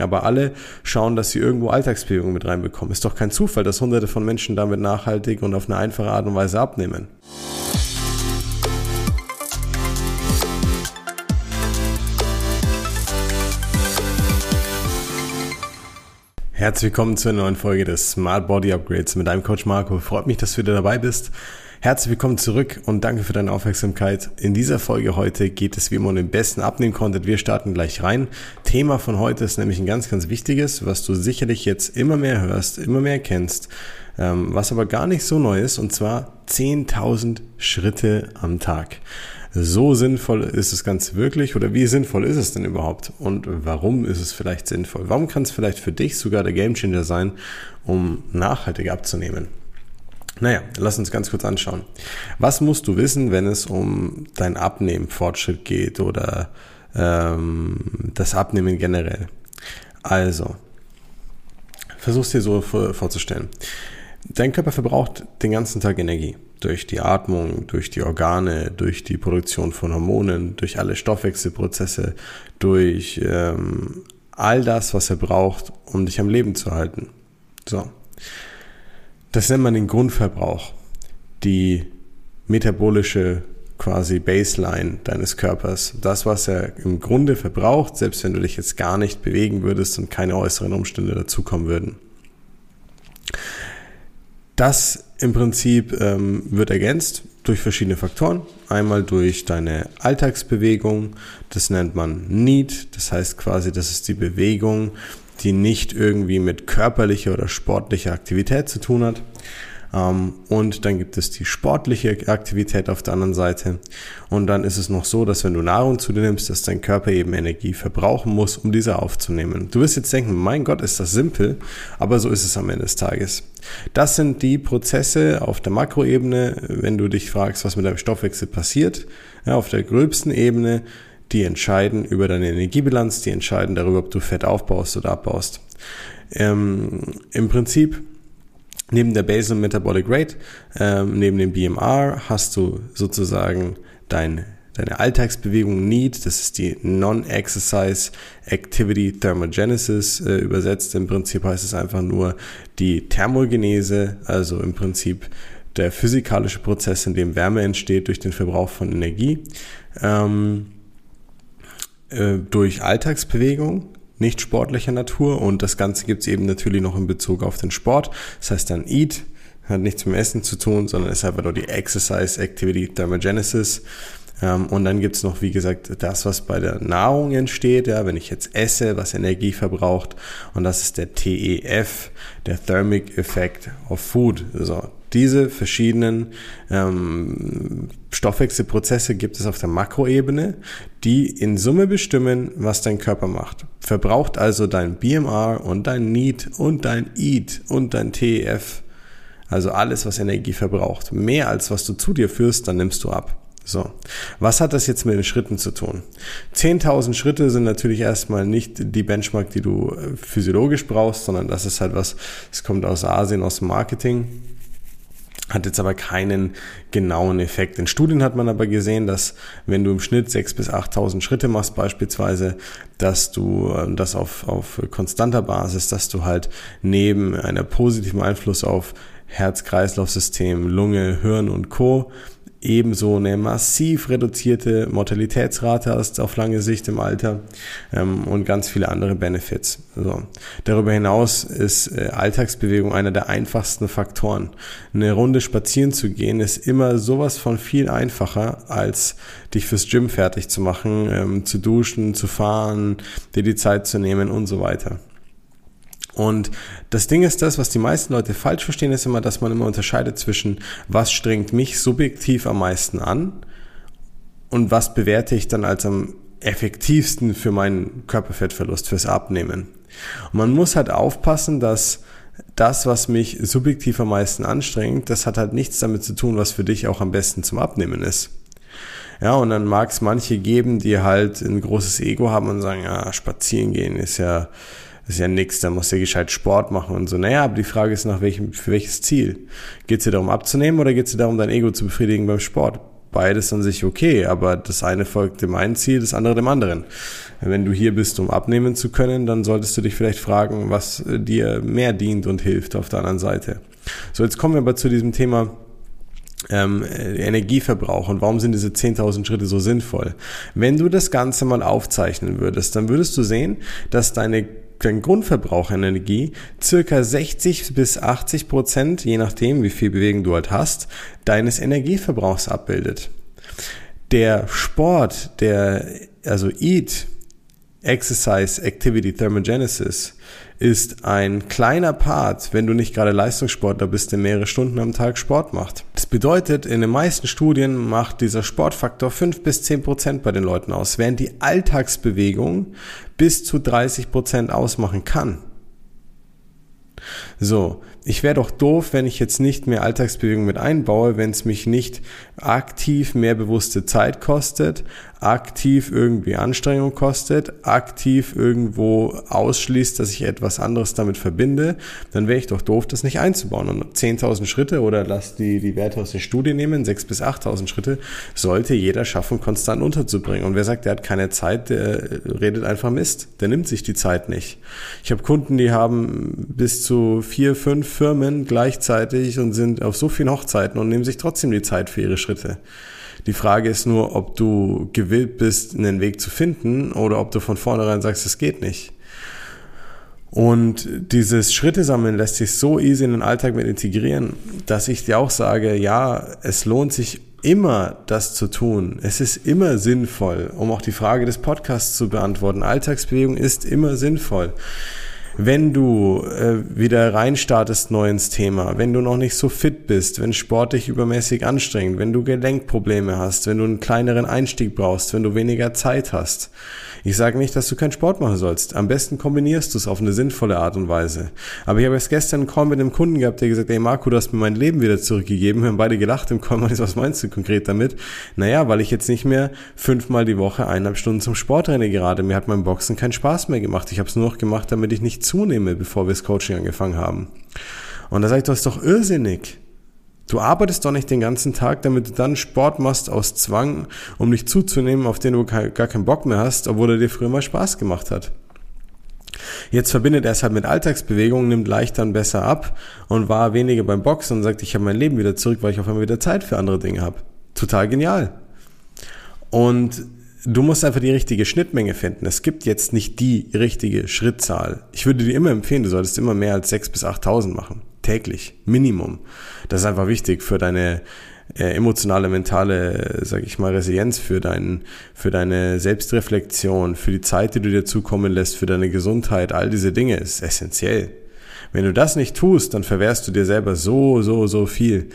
Aber alle schauen, dass sie irgendwo Alltagsbewegung mit reinbekommen. Ist doch kein Zufall, dass hunderte von Menschen damit nachhaltig und auf eine einfache Art und Weise abnehmen. Herzlich willkommen zu einer neuen Folge des Smart Body Upgrades mit deinem Coach Marco. Freut mich, dass du wieder dabei bist. Herzlich willkommen zurück und danke für deine Aufmerksamkeit. In dieser Folge heute geht es wie immer um den besten Abnehmen-Content. Wir starten gleich rein. Thema von heute ist nämlich ein ganz, ganz wichtiges, was du sicherlich jetzt immer mehr hörst, immer mehr kennst, ähm, was aber gar nicht so neu ist, und zwar 10.000 Schritte am Tag. So sinnvoll ist es ganz wirklich oder wie sinnvoll ist es denn überhaupt und warum ist es vielleicht sinnvoll? Warum kann es vielleicht für dich sogar der Gamechanger sein, um nachhaltig abzunehmen? Naja, lass uns ganz kurz anschauen. Was musst du wissen, wenn es um dein Abnehmen, Fortschritt geht oder ähm, das Abnehmen generell? Also, versuch's dir so vorzustellen. Dein Körper verbraucht den ganzen Tag Energie. Durch die Atmung, durch die Organe, durch die Produktion von Hormonen, durch alle Stoffwechselprozesse, durch ähm, all das, was er braucht, um dich am Leben zu halten. So. Das nennt man den Grundverbrauch, die metabolische quasi Baseline deines Körpers. Das, was er im Grunde verbraucht, selbst wenn du dich jetzt gar nicht bewegen würdest und keine äußeren Umstände dazukommen würden. Das im Prinzip ähm, wird ergänzt durch verschiedene Faktoren. Einmal durch deine Alltagsbewegung, das nennt man Need, das heißt quasi, das ist die Bewegung, die nicht irgendwie mit körperlicher oder sportlicher Aktivität zu tun hat. Ähm, und dann gibt es die sportliche Aktivität auf der anderen Seite. Und dann ist es noch so, dass wenn du Nahrung zu dir nimmst, dass dein Körper eben Energie verbrauchen muss, um diese aufzunehmen. Du wirst jetzt denken, mein Gott, ist das simpel, aber so ist es am Ende des Tages. Das sind die Prozesse auf der Makroebene, wenn du dich fragst, was mit deinem Stoffwechsel passiert. Ja, auf der gröbsten Ebene die entscheiden über deine Energiebilanz, die entscheiden darüber, ob du Fett aufbaust oder abbaust. Ähm, Im Prinzip neben der Basal Metabolic Rate, ähm, neben dem BMR hast du sozusagen dein, deine Alltagsbewegung Need, das ist die Non-Exercise Activity Thermogenesis äh, übersetzt. Im Prinzip heißt es einfach nur die Thermogenese, also im Prinzip der physikalische Prozess, in dem Wärme entsteht durch den Verbrauch von Energie. Ähm, äh, durch Alltagsbewegung, nicht sportlicher Natur und das Ganze gibt's eben natürlich noch in Bezug auf den Sport. Das heißt dann Eat, hat nichts mit Essen zu tun, sondern ist einfach nur die Exercise Activity Thermogenesis. Ähm, und dann gibt's noch, wie gesagt, das, was bei der Nahrung entsteht, ja, wenn ich jetzt esse, was Energie verbraucht. Und das ist der TEF, der Thermic Effect of Food. So, diese verschiedenen ähm, Stoffwechselprozesse gibt es auf der Makroebene, die in Summe bestimmen, was dein Körper macht. Verbraucht also dein BMR und dein Need und dein EAT und dein TEF, also alles, was Energie verbraucht, mehr als was du zu dir führst, dann nimmst du ab. So, was hat das jetzt mit den Schritten zu tun? 10.000 Schritte sind natürlich erstmal nicht die Benchmark, die du äh, physiologisch brauchst, sondern das ist halt was, es kommt aus Asien, aus dem Marketing hat jetzt aber keinen genauen Effekt. In Studien hat man aber gesehen, dass wenn du im Schnitt 6.000 bis 8.000 Schritte machst beispielsweise, dass du äh, das auf, auf konstanter Basis, dass du halt neben einer positiven Einfluss auf Herz-Kreislauf-System, Lunge, Hirn und Co ebenso eine massiv reduzierte Mortalitätsrate hast auf lange Sicht im Alter ähm, und ganz viele andere Benefits. So. Darüber hinaus ist äh, Alltagsbewegung einer der einfachsten Faktoren. Eine Runde spazieren zu gehen ist immer sowas von viel einfacher, als dich fürs Gym fertig zu machen, ähm, zu duschen, zu fahren, dir die Zeit zu nehmen und so weiter. Und das Ding ist das, was die meisten Leute falsch verstehen, ist immer, dass man immer unterscheidet zwischen, was strengt mich subjektiv am meisten an und was bewerte ich dann als am effektivsten für meinen Körperfettverlust, fürs Abnehmen. Und man muss halt aufpassen, dass das, was mich subjektiv am meisten anstrengt, das hat halt nichts damit zu tun, was für dich auch am besten zum Abnehmen ist. Ja, und dann mag es manche geben, die halt ein großes Ego haben und sagen, ja, spazieren gehen ist ja, ist ja nix, da muss ja gescheit Sport machen und so. Naja, aber die Frage ist nach welchem, für welches Ziel? Geht es dir darum abzunehmen oder geht es dir darum, dein Ego zu befriedigen beim Sport? beides an sich okay, aber das eine folgt dem einen Ziel, das andere dem anderen. Wenn du hier bist, um abnehmen zu können, dann solltest du dich vielleicht fragen, was dir mehr dient und hilft auf der anderen Seite. So, jetzt kommen wir aber zu diesem Thema, ähm, Energieverbrauch und warum sind diese 10.000 Schritte so sinnvoll? Wenn du das Ganze mal aufzeichnen würdest, dann würdest du sehen, dass deine dein Grundverbrauch an Energie circa 60 bis 80 Prozent, je nachdem, wie viel Bewegung du halt hast, deines Energieverbrauchs abbildet. Der Sport, der, also EAT, Exercise Activity Thermogenesis, ist ein kleiner Part, wenn du nicht gerade Leistungssportler bist, der mehrere Stunden am Tag Sport macht. Das bedeutet, in den meisten Studien macht dieser Sportfaktor 5 bis 10 Prozent bei den Leuten aus, während die Alltagsbewegung bis zu 30 Prozent ausmachen kann. So, ich wäre doch doof, wenn ich jetzt nicht mehr Alltagsbewegung mit einbaue, wenn es mich nicht aktiv mehr bewusste Zeit kostet, aktiv irgendwie Anstrengung kostet, aktiv irgendwo ausschließt, dass ich etwas anderes damit verbinde, dann wäre ich doch doof, das nicht einzubauen. Und 10.000 Schritte oder lass die, die Werte aus der Studie nehmen, 6.000 bis 8.000 Schritte, sollte jeder schaffen, konstant unterzubringen. Und wer sagt, der hat keine Zeit, der redet einfach Mist. Der nimmt sich die Zeit nicht. Ich habe Kunden, die haben bis zu vier, fünf Firmen gleichzeitig und sind auf so vielen Hochzeiten und nehmen sich trotzdem die Zeit für ihre Schritte. Die Frage ist nur, ob du gewillt bist, einen Weg zu finden oder ob du von vornherein sagst, es geht nicht. Und dieses Schritte sammeln lässt sich so easy in den Alltag mit integrieren, dass ich dir auch sage, ja, es lohnt sich immer das zu tun. Es ist immer sinnvoll, um auch die Frage des Podcasts zu beantworten. Alltagsbewegung ist immer sinnvoll wenn du äh, wieder reinstartest neu ins Thema, wenn du noch nicht so fit bist, wenn Sport dich übermäßig anstrengt, wenn du Gelenkprobleme hast, wenn du einen kleineren Einstieg brauchst, wenn du weniger Zeit hast, ich sage nicht, dass du keinen Sport machen sollst. Am besten kombinierst du es auf eine sinnvolle Art und Weise. Aber ich habe erst gestern einen Call mit einem Kunden gehabt, der gesagt hat, ey Marco, du hast mir mein Leben wieder zurückgegeben. Wir haben beide gelacht im Call. Was meinst du konkret damit? Naja, weil ich jetzt nicht mehr fünfmal die Woche eineinhalb Stunden zum Sport renne gerade. Mir hat mein Boxen keinen Spaß mehr gemacht. Ich habe es nur noch gemacht, damit ich nicht zunehme, bevor wir das Coaching angefangen haben. Und da sage ich, du hast doch irrsinnig. Du arbeitest doch nicht den ganzen Tag, damit du dann Sport machst aus Zwang, um dich zuzunehmen, auf den du gar keinen Bock mehr hast, obwohl er dir früher mal Spaß gemacht hat. Jetzt verbindet er es halt mit Alltagsbewegungen, nimmt leicht dann besser ab und war weniger beim Boxen und sagt, ich habe mein Leben wieder zurück, weil ich auf einmal wieder Zeit für andere Dinge habe. Total genial. Und du musst einfach die richtige Schnittmenge finden. Es gibt jetzt nicht die richtige Schrittzahl. Ich würde dir immer empfehlen, du solltest immer mehr als 6.000 bis 8.000 machen täglich, Minimum. Das ist einfach wichtig für deine äh, emotionale, mentale, sag ich mal, Resilienz, für, dein, für deine Selbstreflexion, für die Zeit, die du dir zukommen lässt, für deine Gesundheit, all diese Dinge ist essentiell. Wenn du das nicht tust, dann verwehrst du dir selber so, so, so viel.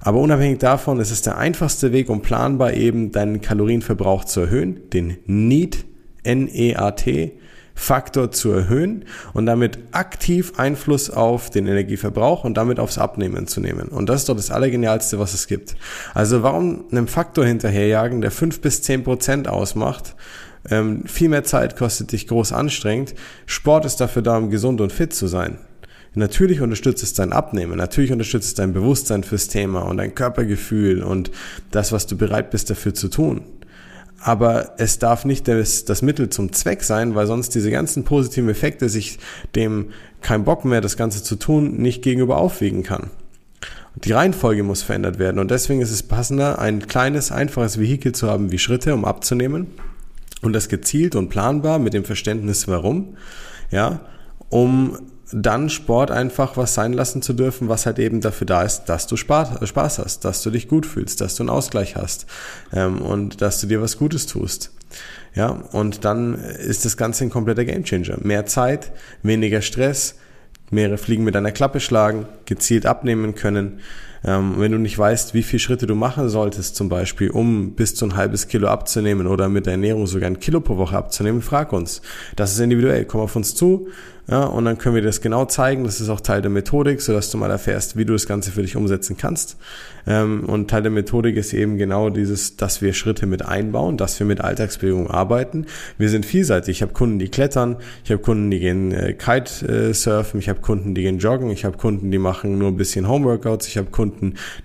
Aber unabhängig davon ist es der einfachste Weg, um planbar eben deinen Kalorienverbrauch zu erhöhen, den NEAT, N-E-A-T, Faktor zu erhöhen und damit aktiv Einfluss auf den Energieverbrauch und damit aufs Abnehmen zu nehmen. Und das ist doch das Allergenialste, was es gibt. Also warum einem Faktor hinterherjagen, der fünf bis zehn Prozent ausmacht, ähm, viel mehr Zeit kostet dich groß anstrengend. Sport ist dafür da, um gesund und fit zu sein. Natürlich unterstützt es dein Abnehmen, natürlich unterstützt es dein Bewusstsein fürs Thema und dein Körpergefühl und das, was du bereit bist dafür zu tun aber es darf nicht das, das Mittel zum Zweck sein, weil sonst diese ganzen positiven Effekte sich dem kein Bock mehr, das Ganze zu tun, nicht gegenüber aufwiegen kann. Die Reihenfolge muss verändert werden und deswegen ist es passender, ein kleines, einfaches Vehikel zu haben wie Schritte, um abzunehmen und das gezielt und planbar mit dem Verständnis warum, ja, um dann Sport einfach was sein lassen zu dürfen, was halt eben dafür da ist, dass du Spaß, hast, dass du dich gut fühlst, dass du einen Ausgleich hast ähm, und dass du dir was Gutes tust. Ja, und dann ist das Ganze ein kompletter Gamechanger. Mehr Zeit, weniger Stress, mehrere Fliegen mit einer Klappe schlagen, gezielt abnehmen können. Ähm, wenn du nicht weißt, wie viele Schritte du machen solltest, zum Beispiel, um bis zu ein halbes Kilo abzunehmen oder mit der Ernährung sogar ein Kilo pro Woche abzunehmen, frag uns. Das ist individuell. Komm auf uns zu. Ja, und dann können wir dir das genau zeigen. Das ist auch Teil der Methodik, sodass du mal erfährst, wie du das Ganze für dich umsetzen kannst. Ähm, und Teil der Methodik ist eben genau dieses, dass wir Schritte mit einbauen, dass wir mit Alltagsbewegung arbeiten. Wir sind vielseitig. Ich habe Kunden, die klettern, ich habe Kunden, die gehen äh, Kitesurfen, ich habe Kunden, die gehen joggen, ich habe Kunden, die machen nur ein bisschen Homeworkouts. Ich habe Kunden,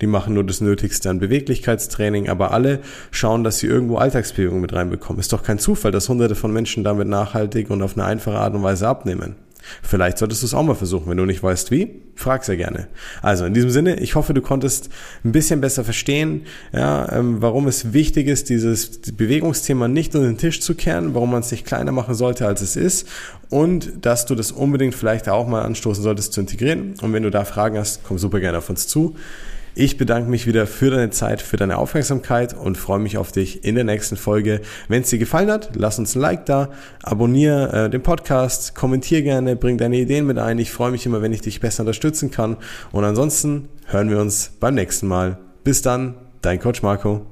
die machen nur das Nötigste an Beweglichkeitstraining, aber alle schauen, dass sie irgendwo Alltagsbewegung mit reinbekommen. Ist doch kein Zufall, dass hunderte von Menschen damit nachhaltig und auf eine einfache Art und Weise abnehmen. Vielleicht solltest du es auch mal versuchen. Wenn du nicht weißt wie, frag sehr gerne. Also in diesem Sinne, ich hoffe, du konntest ein bisschen besser verstehen, ja, ähm, warum es wichtig ist, dieses Bewegungsthema nicht unter den Tisch zu kehren, warum man es nicht kleiner machen sollte, als es ist und dass du das unbedingt vielleicht auch mal anstoßen solltest zu integrieren. Und wenn du da Fragen hast, komm super gerne auf uns zu. Ich bedanke mich wieder für deine Zeit, für deine Aufmerksamkeit und freue mich auf dich in der nächsten Folge. Wenn es dir gefallen hat, lass uns ein Like da, abonniere äh, den Podcast, kommentier gerne, bring deine Ideen mit ein. Ich freue mich immer, wenn ich dich besser unterstützen kann. Und ansonsten hören wir uns beim nächsten Mal. Bis dann, dein Coach Marco.